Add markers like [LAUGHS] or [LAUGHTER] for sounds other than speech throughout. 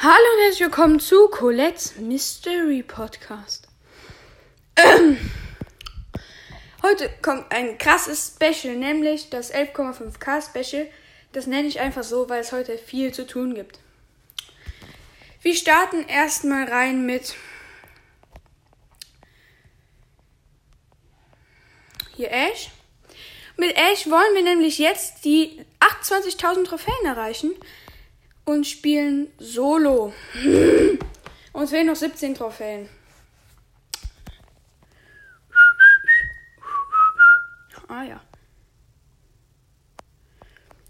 Hallo und herzlich willkommen zu Colette's Mystery Podcast. Ähm, heute kommt ein krasses Special, nämlich das 11,5k Special. Das nenne ich einfach so, weil es heute viel zu tun gibt. Wir starten erstmal rein mit hier Ash. Mit Ash wollen wir nämlich jetzt die 28.000 Trophäen erreichen und spielen Solo. Uns fehlen noch 17 Trophäen. Ah ja.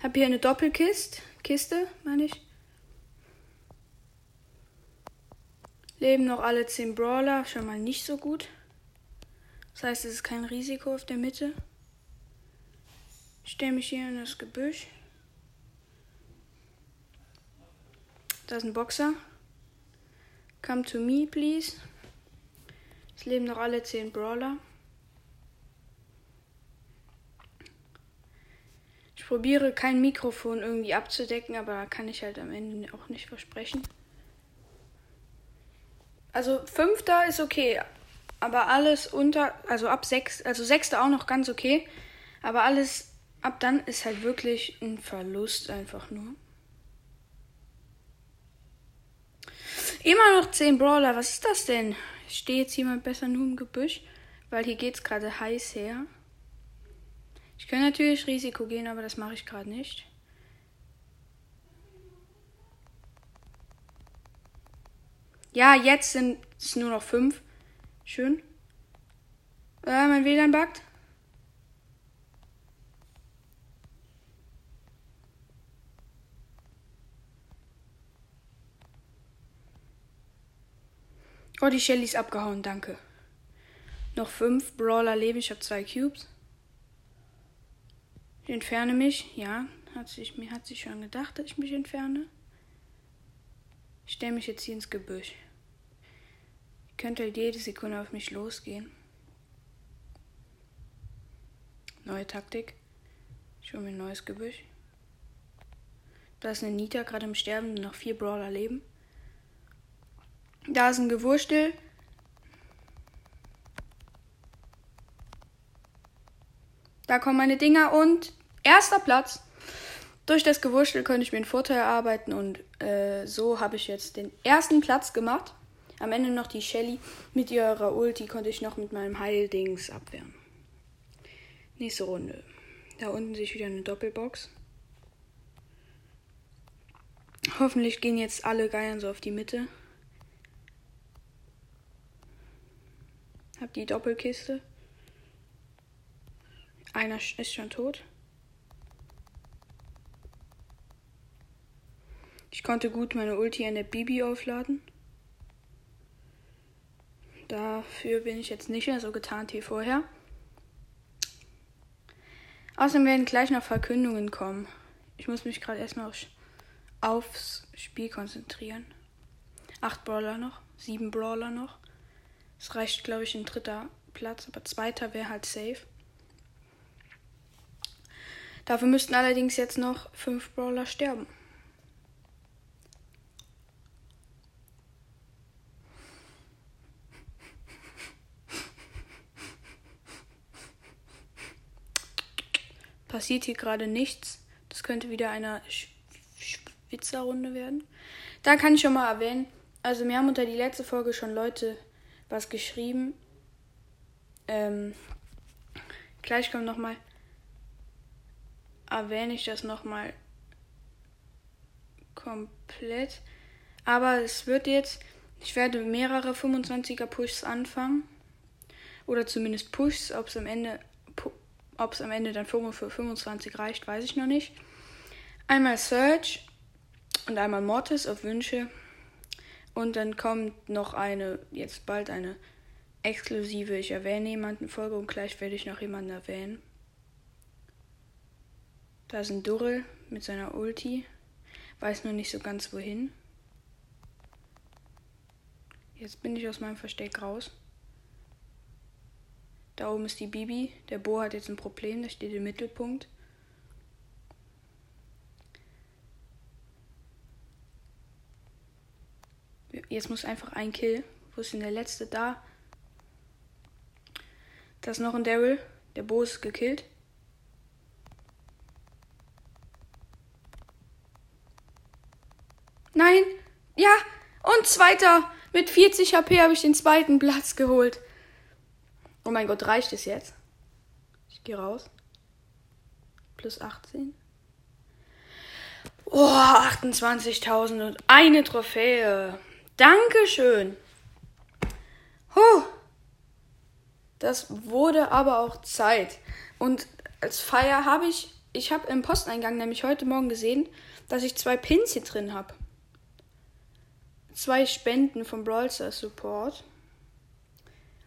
Hab hier eine Doppelkiste. Kiste, meine ich. Leben noch alle 10 Brawler. Schon mal nicht so gut. Das heißt, es ist kein Risiko auf der Mitte. Ich stelle mich hier in das Gebüsch. Da ist ein Boxer. Come to me, please. Es leben noch alle 10 Brawler. Ich probiere kein Mikrofon irgendwie abzudecken, aber kann ich halt am Ende auch nicht versprechen. Also fünfter ist okay, aber alles unter, also ab sechs, also sechster auch noch ganz okay, aber alles ab dann ist halt wirklich ein Verlust einfach nur. Immer noch 10 Brawler, was ist das denn? Steht jetzt jemand besser nur im Gebüsch? Weil hier geht es gerade heiß her. Ich kann natürlich Risiko gehen, aber das mache ich gerade nicht. Ja, jetzt sind es nur noch 5. Schön. Äh, mein WLAN backt. Oh, die Shelly ist abgehauen, danke. Noch fünf Brawler leben. Ich habe zwei Cubes. Ich entferne mich. Ja, hat sich, mir hat sich schon gedacht, dass ich mich entferne. Ich stelle mich jetzt hier ins Gebüsch. Ich könnte halt jede Sekunde auf mich losgehen. Neue Taktik. Ich hole mir ein neues Gebüsch. Da ist eine Nita gerade im Sterben, noch vier Brawler leben. Da ist ein Gewurstel. Da kommen meine Dinger und erster Platz. Durch das Gewurstel konnte ich mir einen Vorteil erarbeiten und äh, so habe ich jetzt den ersten Platz gemacht. Am Ende noch die Shelly mit ihrer Ulti konnte ich noch mit meinem Heildings abwehren. Nächste Runde. Da unten sehe ich wieder eine Doppelbox. Hoffentlich gehen jetzt alle Geiern so auf die Mitte. Hab die Doppelkiste. Einer ist schon tot. Ich konnte gut meine Ulti an der Bibi aufladen. Dafür bin ich jetzt nicht mehr so getarnt wie vorher. Außerdem werden gleich noch Verkündungen kommen. Ich muss mich gerade erstmal aufs Spiel konzentrieren. Acht Brawler noch, sieben Brawler noch. Es reicht, glaube ich, ein dritter Platz, aber zweiter wäre halt safe. Dafür müssten allerdings jetzt noch fünf Brawler sterben. Passiert hier gerade nichts. Das könnte wieder eine Schwitzerrunde werden. Da kann ich schon mal erwähnen, also mir haben unter die letzte Folge schon Leute was geschrieben. Ähm, gleich kommt nochmal, erwähne ich das nochmal komplett. Aber es wird jetzt, ich werde mehrere 25er Pushs anfangen. Oder zumindest Pushs, ob es am Ende, ob es am Ende dann für 25 reicht, weiß ich noch nicht. Einmal Search und einmal Mortis auf Wünsche. Und dann kommt noch eine, jetzt bald eine exklusive, ich erwähne jemanden Folge und gleich werde ich noch jemanden erwähnen. Da ist ein Durrell mit seiner Ulti. Weiß nur nicht so ganz wohin. Jetzt bin ich aus meinem Versteck raus. Da oben ist die Bibi. Der Bo hat jetzt ein Problem, der steht im Mittelpunkt. Jetzt muss einfach ein Kill. Wo ist denn der letzte? Da. Da ist noch ein Daryl. Der Bo ist gekillt. Nein! Ja! Und zweiter! Mit 40 HP habe ich den zweiten Platz geholt. Oh mein Gott, reicht es jetzt? Ich gehe raus. Plus 18. Oh, 28.000 und eine Trophäe. Dankeschön. Huh. Das wurde aber auch Zeit. Und als Feier habe ich, ich habe im Posteingang nämlich heute Morgen gesehen, dass ich zwei Pins hier drin habe. Zwei Spenden vom Brawl Stars Support.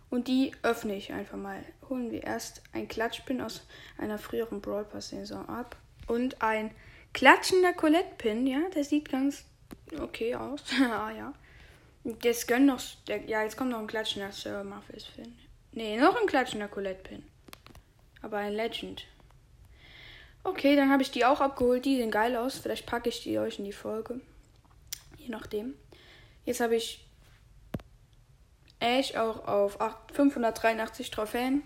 Und die öffne ich einfach mal. Holen wir erst ein Klatschpin aus einer früheren Brawl Pass Saison ab. Und ein klatschender Colette Pin. Ja, der sieht ganz okay aus. [LAUGHS] ah ja. Jetzt gönnen noch. Ja, jetzt kommt noch ein klatschender Sir Muffles Pin. Nee, noch ein klatschender Colette Pin. Aber ein Legend. Okay, dann habe ich die auch abgeholt. Die sehen geil aus. Vielleicht packe ich die euch in die Folge. Je nachdem. Jetzt habe ich Ash auch auf 583 Trophäen.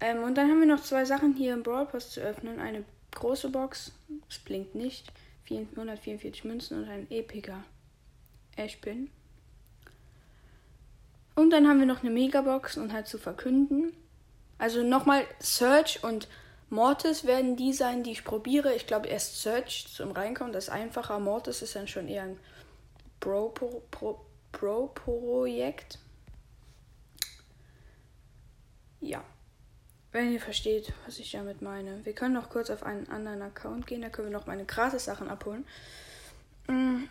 Ähm, und dann haben wir noch zwei Sachen hier im Brawl Pass zu öffnen. Eine große Box, es blinkt nicht, 444 Münzen und ein epiger Ash-Pin. Und dann haben wir noch eine Megabox und halt zu verkünden. Also nochmal Search und Mortis werden die sein, die ich probiere. Ich glaube erst Search zum Reinkommen, das ist einfacher. Mortis ist dann schon eher ein Pro-Projekt. Pro, Pro, ja. Wenn ihr versteht, was ich damit meine. Wir können noch kurz auf einen anderen Account gehen, da können wir noch meine gratis Sachen abholen. Mm.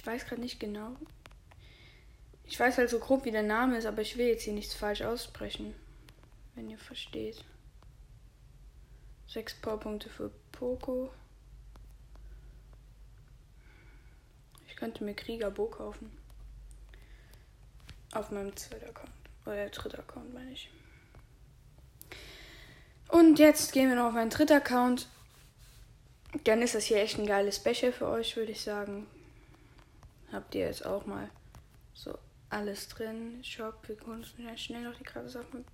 Ich weiß gerade nicht genau. Ich weiß halt so grob, wie der Name ist, aber ich will jetzt hier nichts falsch aussprechen. Wenn ihr versteht. Sechs Powerpunkte für Poco. Ich könnte mir Krieger Bo kaufen. Auf meinem zweiten Account. Oder dritter Account, meine ich. Und jetzt gehen wir noch auf meinen dritten Account. Dann ist das hier echt ein geiles Special für euch, würde ich sagen. Habt ihr jetzt auch mal so alles drin. Shop, wir können uns schnell noch die gratis Sachen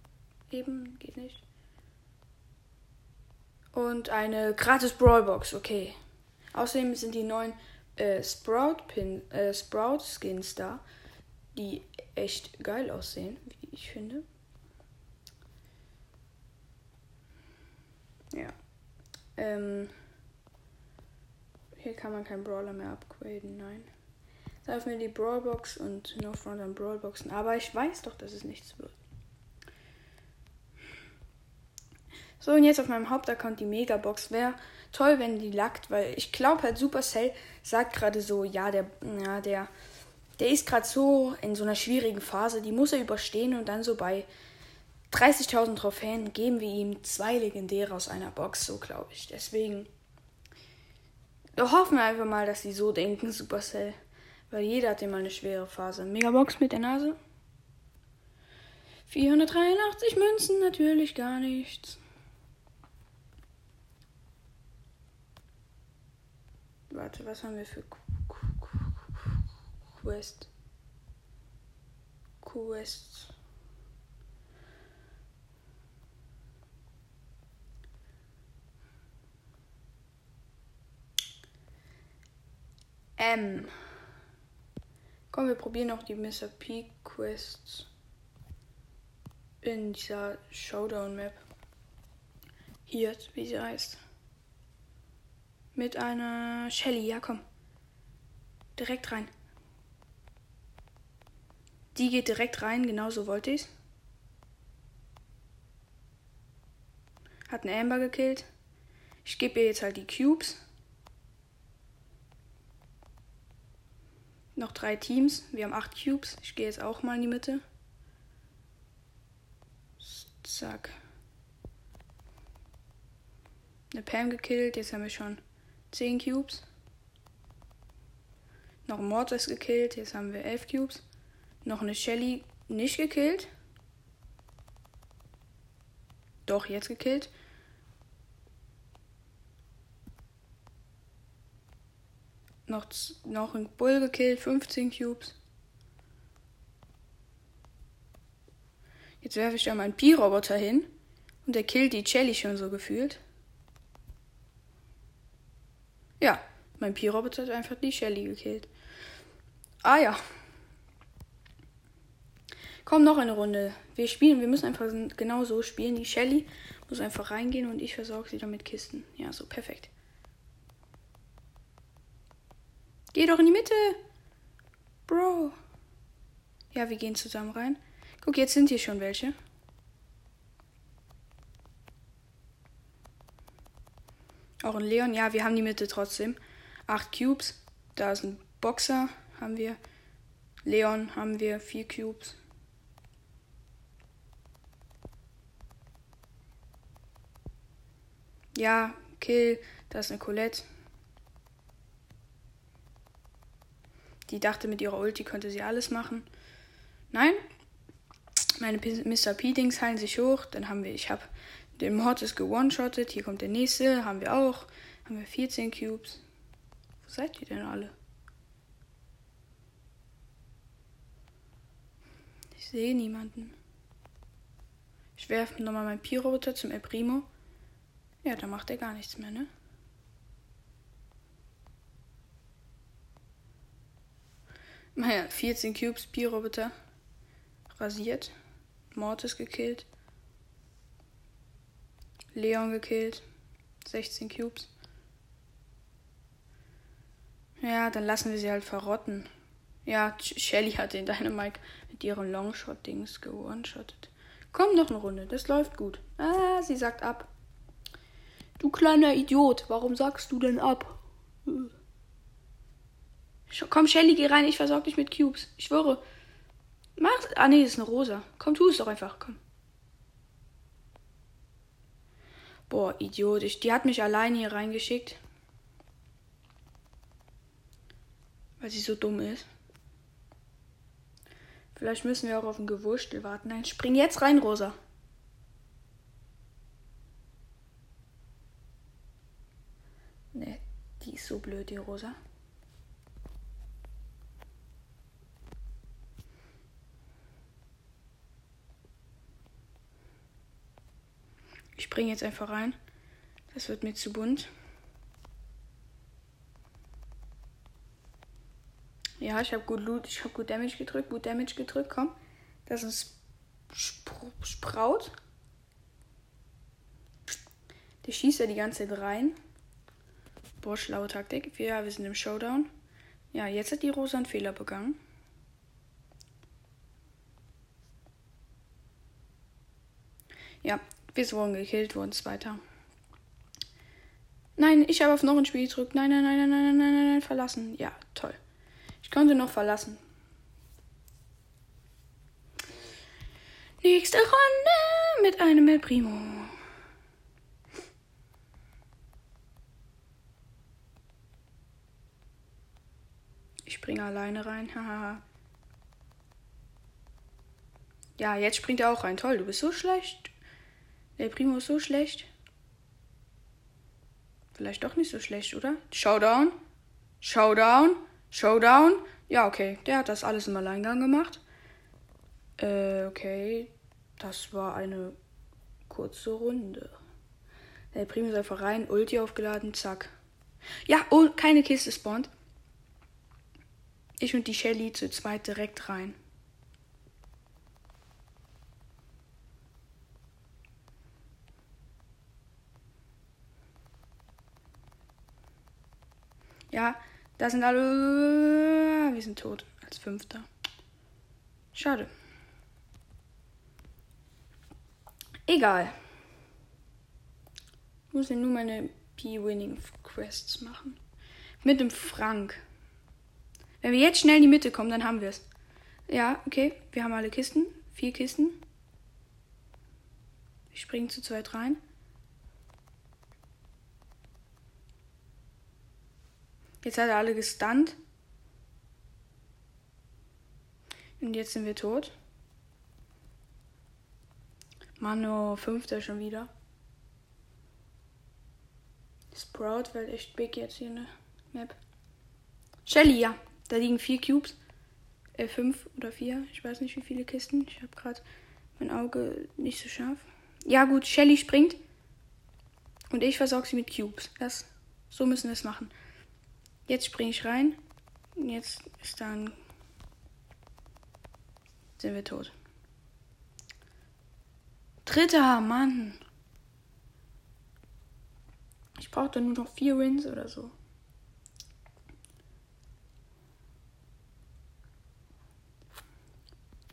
geben. Geht nicht. Und eine gratis Brawlbox, okay. Außerdem sind die neuen äh, Sprout Pin, äh, Sprout Skins da, die echt geil aussehen, wie ich finde. Ja. Ähm, hier kann man keinen Brawler mehr upgraden, nein. Da mir die Brawlbox und No Front an Brawlboxen. Aber ich weiß doch, dass es nichts wird. So, und jetzt auf meinem Hauptaccount die Megabox. Wäre toll, wenn die lackt, weil ich glaube halt Supercell sagt gerade so, ja, der, ja, der der ist gerade so in so einer schwierigen Phase, die muss er überstehen und dann so bei 30.000 Trophäen geben wir ihm zwei Legendäre aus einer Box, so glaube ich. Deswegen hoffen wir einfach mal, dass sie so denken, Supercell. Weil jeder hat immer eine schwere Phase. Megabox mit der Nase. 483 Münzen, natürlich gar nichts. Warte, was haben wir für Quest. Quest. M. Komm, wir probieren noch die Mr. P Quests in dieser Showdown Map. Hier, wie sie heißt. Mit einer Shelly, ja komm. Direkt rein. Die geht direkt rein, genauso wollte ich's. Hat eine Amber gekillt. Ich gebe ihr jetzt halt die Cubes. Noch drei Teams. Wir haben acht Cubes. Ich gehe jetzt auch mal in die Mitte. Zack. Eine Pam gekillt. Jetzt haben wir schon zehn Cubes. Noch ein Mortis gekillt. Jetzt haben wir elf Cubes. Noch eine Shelly nicht gekillt. Doch, jetzt gekillt. Noch, noch einen Bull gekillt, 15 Cubes. Jetzt werfe ich da meinen Pi-Roboter hin und der killt die Jelly schon so gefühlt. Ja, mein Pi-Roboter hat einfach die Shelly gekillt. Ah ja. Komm, noch eine Runde. Wir spielen, wir müssen einfach genau so spielen. Die Shelly muss einfach reingehen und ich versorge sie dann mit Kisten. Ja, so, perfekt. Geh doch in die Mitte. Bro. Ja, wir gehen zusammen rein. Guck, jetzt sind hier schon welche. Auch ein Leon. Ja, wir haben die Mitte trotzdem. Acht Cubes. Da ist ein Boxer. Haben wir. Leon haben wir. Vier Cubes. Ja, Kill. Da ist eine Colette. Die dachte, mit ihrer Ulti könnte sie alles machen. Nein. Meine Mr. P-Dings heilen sich hoch. Dann haben wir, ich habe den Mortis gewone-shottet. Hier kommt der nächste. Haben wir auch. Haben wir 14 Cubes. Wo seid ihr denn alle? Ich sehe niemanden. Ich werfe nochmal meinen Pi-Roboter zum El Primo. Ja, da macht er gar nichts mehr, ne? Naja, 14 Cubes, Pi-Roboter. Rasiert. Mortis gekillt. Leon gekillt. 16 Cubes. Ja, dann lassen wir sie halt verrotten. Ja, Shelly hat den Dynamite mit ihrem Longshot-Dings gewone-shottet. Komm noch eine Runde, das läuft gut. Ah, sie sagt ab. Du kleiner Idiot, warum sagst du denn ab? Komm, Shelly, geh rein, ich versorge dich mit Cubes. Ich schwöre. Mach. Ah, nee, das ist eine Rosa. Komm, tu es doch einfach, komm. Boah, idiotisch. Die hat mich alleine hier reingeschickt. Weil sie so dumm ist. Vielleicht müssen wir auch auf ein Gewurstel warten. Nein, spring jetzt rein, Rosa. Ne, die ist so blöd, die Rosa. Ich springe jetzt einfach rein. Das wird mir zu bunt. Ja, ich habe gut Loot, ich habe gut Damage gedrückt, gut Damage gedrückt, komm. Das ist Spr Sprout. Der schießt ja die ganze Zeit rein. Boah, schlaue Taktik. Wir, wir sind im Showdown. Ja, jetzt hat die Rosa einen Fehler begangen. Ja, wir wurden gekillt, wurden Zweiter. Nein, ich habe auf noch ein Spiel gedrückt. Nein, nein, nein, nein, nein, nein, nein, nein, verlassen. Ja, toll. Ich konnte noch verlassen. Nächste Runde mit einem El Primo. Ich springe alleine rein. Haha. ja, jetzt springt er auch rein. Toll, du bist so schlecht. Der Primo ist so schlecht. Vielleicht doch nicht so schlecht, oder? Showdown. Showdown. Showdown? Ja, okay. Der hat das alles im Alleingang gemacht. Äh, okay. Das war eine kurze Runde. Der Primo ist einfach rein, Ulti aufgeladen, zack. Ja, oh, keine Kiste spawnt. Ich und die Shelly zu zweit direkt rein. Ja, da sind alle. Wir sind tot. Als Fünfter. Schade. Egal. Ich muss ja nur meine P-Winning-Quests machen. Mit dem Frank. Wenn wir jetzt schnell in die Mitte kommen, dann haben wir es. Ja, okay. Wir haben alle Kisten. Vier Kisten. Wir springen zu zweit rein. Jetzt hat er alle gestunt. Und jetzt sind wir tot. Mano, fünfter schon wieder. Sprout wird echt big jetzt hier in der Map. Shelly, ja. Da liegen vier Cubes. Äh, fünf oder vier. Ich weiß nicht, wie viele Kisten. Ich habe gerade mein Auge nicht so scharf. Ja, gut. Shelly springt. Und ich versorge sie mit Cubes. Das, so müssen wir es machen. Jetzt springe ich rein. Jetzt ist dann. Sind wir tot. Dritter, Mann. Ich brauche dann nur noch vier Wins oder so.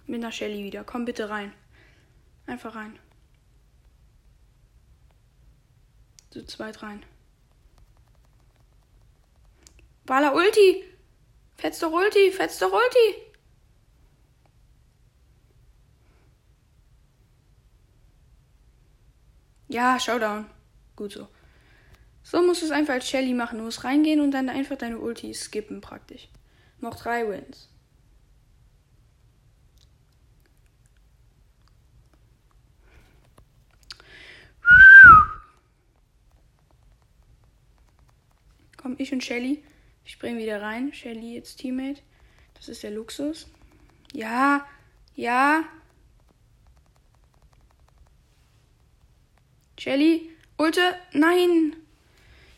Mit einer Shelly wieder. Komm bitte rein. Einfach rein. Zu zweit rein. Bala Ulti! Fetz doch Ulti! Fetz doch Ulti! Ja, Showdown. Gut so. So musst du es einfach als Shelly machen. Du musst reingehen und dann einfach deine Ulti skippen praktisch. Noch drei Wins. Komm, ich und Shelly. Ich springe wieder rein. Shelly jetzt Teammate. Das ist der Luxus. Ja, ja. Shelly, Ulte, nein.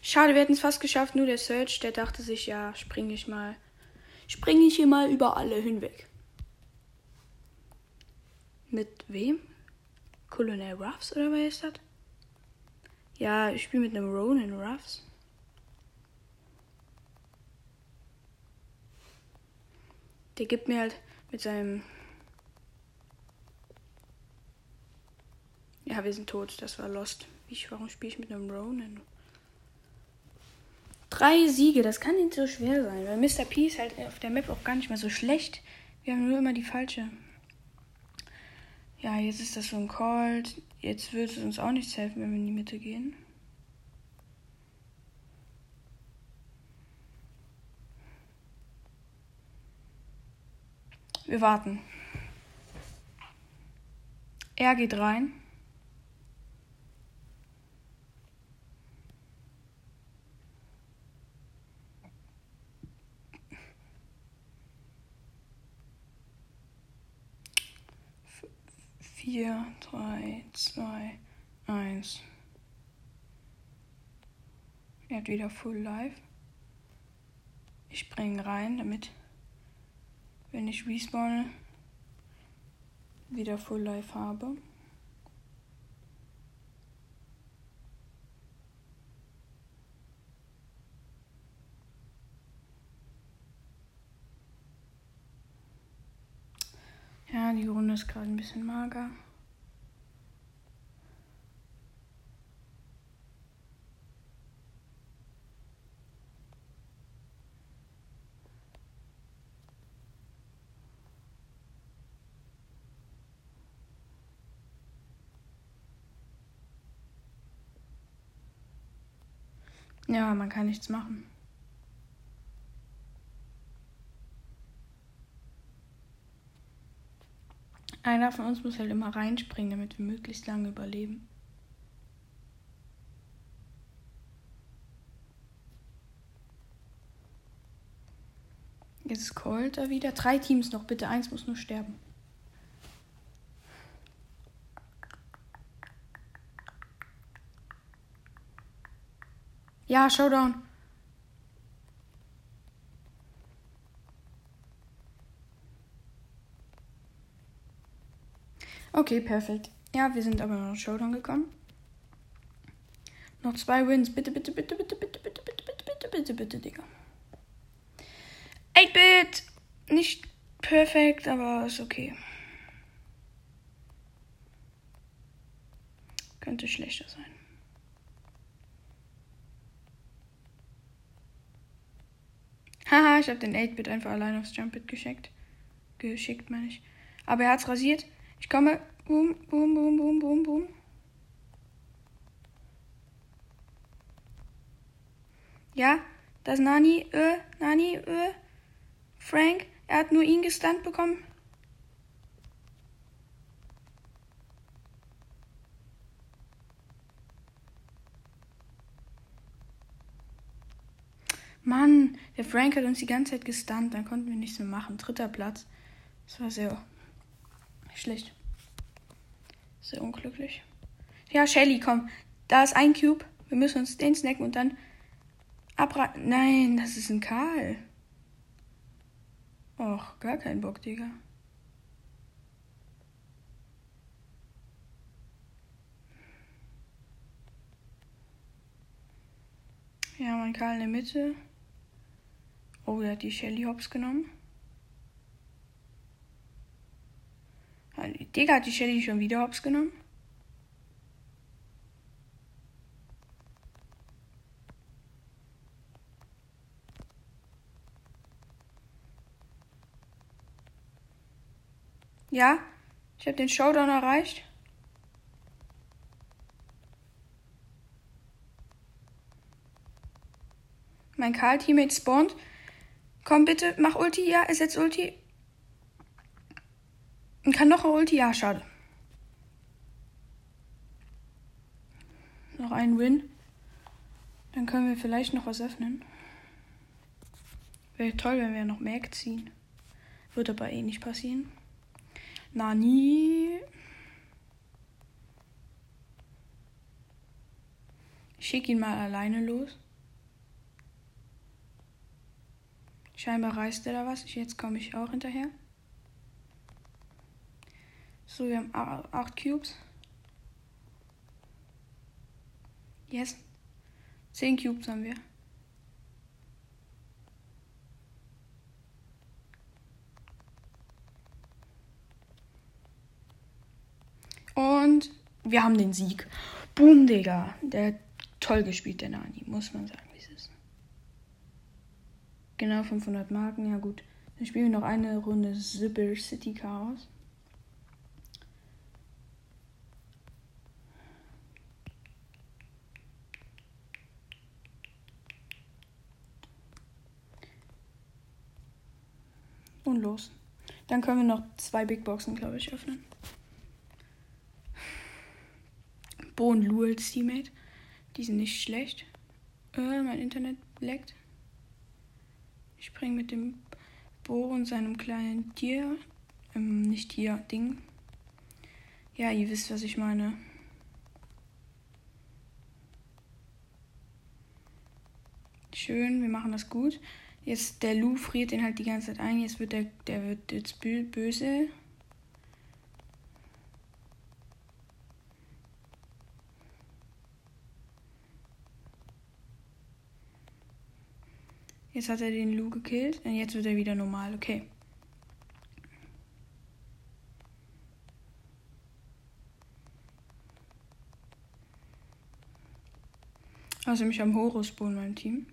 Schade, wir hätten es fast geschafft. Nur der Search, der dachte sich, ja, springe ich mal. Springe ich hier mal über alle hinweg. Mit wem? Colonel Ruffs oder wer ist das? Ja, ich spiele mit einem Ronin Ruffs. Der gibt mir halt mit seinem. Ja, wir sind tot. Das war Lost. Ich, warum spiele ich mit einem Ronin? Drei Siege, das kann nicht so schwer sein, weil Mr. P ist halt auf der Map auch gar nicht mehr so schlecht. Wir haben nur immer die falsche. Ja, jetzt ist das so ein Cold. Jetzt wird es uns auch nichts helfen, wenn wir in die Mitte gehen. Wir warten. Er geht rein. Vier, drei, zwei, eins. Er hat wieder Full Life. Ich springe rein, damit wenn ich respawne, wieder Full Life habe. Ja, die Runde ist gerade ein bisschen mager. Ja, man kann nichts machen. Einer von uns muss halt immer reinspringen, damit wir möglichst lange überleben. Jetzt ist Cold da wieder. Drei Teams noch, bitte. Eins muss nur sterben. Ja, Showdown. Okay, perfekt. Ja, wir sind aber noch Showdown gekommen. Noch zwei Wins. Bitte, bitte, bitte, bitte, bitte, bitte, bitte, bitte, bitte, bitte, bitte, Digga. 8-Bit! Nicht perfekt, aber ist okay. Könnte schlechter sein. Haha, ich habe den 8-Bit einfach allein aufs Jump-Bit geschickt. Geschickt, meine ich. Aber er hat's rasiert. Ich komme. Boom, boom, boom, boom, boom, boom. Ja, das Nani, äh, Nani, äh, Frank, er hat nur ihn gestunt bekommen. Mann, der Frank hat uns die ganze Zeit gestunt, dann konnten wir nichts mehr machen. Dritter Platz. Das war sehr schlecht. Sehr unglücklich. Ja, Shelly, komm. Da ist ein Cube. Wir müssen uns den snacken und dann abraten. Nein, das ist ein Karl. Och, gar kein Bock, Digga. Ja, mein Karl in der Mitte. Oh, der hat die Shelly Hops genommen. Digga hat die Shelly schon wieder Hops genommen. Ja, ich habe den Showdown erreicht. Mein Karl-Teammate spawnt. Komm bitte, mach Ulti. Ja, er setzt Ulti. Und kann noch ein Ulti. Ja, schade. Noch ein Win. Dann können wir vielleicht noch was öffnen. Wäre toll, wenn wir noch mehr ziehen. Wird aber eh nicht passieren. Nani. Ich schicke ihn mal alleine los. Scheinbar reißt er da was. Jetzt komme ich auch hinterher. So, wir haben 8 Cubes. Yes. 10 Cubes haben wir. Und wir haben den Sieg. Boom, Digga. Der hat toll gespielt, der Nani, muss man sagen, wie es ist. Genau 500 Marken, ja gut. Dann spielen wir noch eine Runde Zibber City Chaos. Und los. Dann können wir noch zwei Big Boxen, glaube ich, öffnen. Bo und Lu als Teammate. Die sind nicht schlecht. Äh, mein Internet leckt. Ich springe mit dem Bo und seinem kleinen Tier. Ähm, nicht Tier, Ding. Ja, ihr wisst, was ich meine. Schön, wir machen das gut. Jetzt der Lu friert den halt die ganze Zeit ein. Jetzt wird der, der wird jetzt böse. Jetzt hat er den Lu gekillt und jetzt wird er wieder normal. Okay. Also mich am Horus spawn mein Team.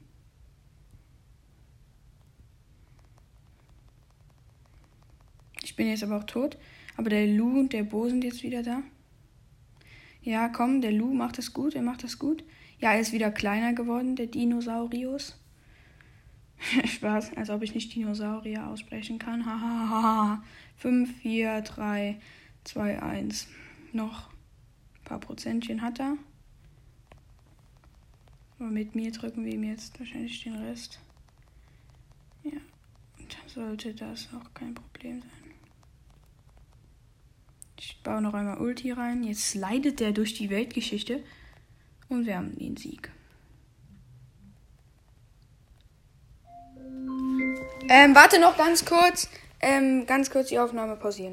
Ich bin jetzt aber auch tot. Aber der Lu und der Bo sind jetzt wieder da. Ja, komm, der Lu macht das gut. Er macht das gut. Ja, er ist wieder kleiner geworden, der Dinosaurius. [LAUGHS] Spaß, als ob ich nicht Dinosaurier aussprechen kann. Hahaha. 5, 4, 3, 2, 1. Noch ein paar Prozentchen hat er. Aber mit mir drücken wir ihm jetzt wahrscheinlich den Rest. Ja, dann sollte das auch kein Problem sein. Ich baue noch einmal Ulti rein. Jetzt slidet der durch die Weltgeschichte. Und wir haben den Sieg. Ähm, warte noch ganz kurz. Ähm, ganz kurz die Aufnahme pausieren.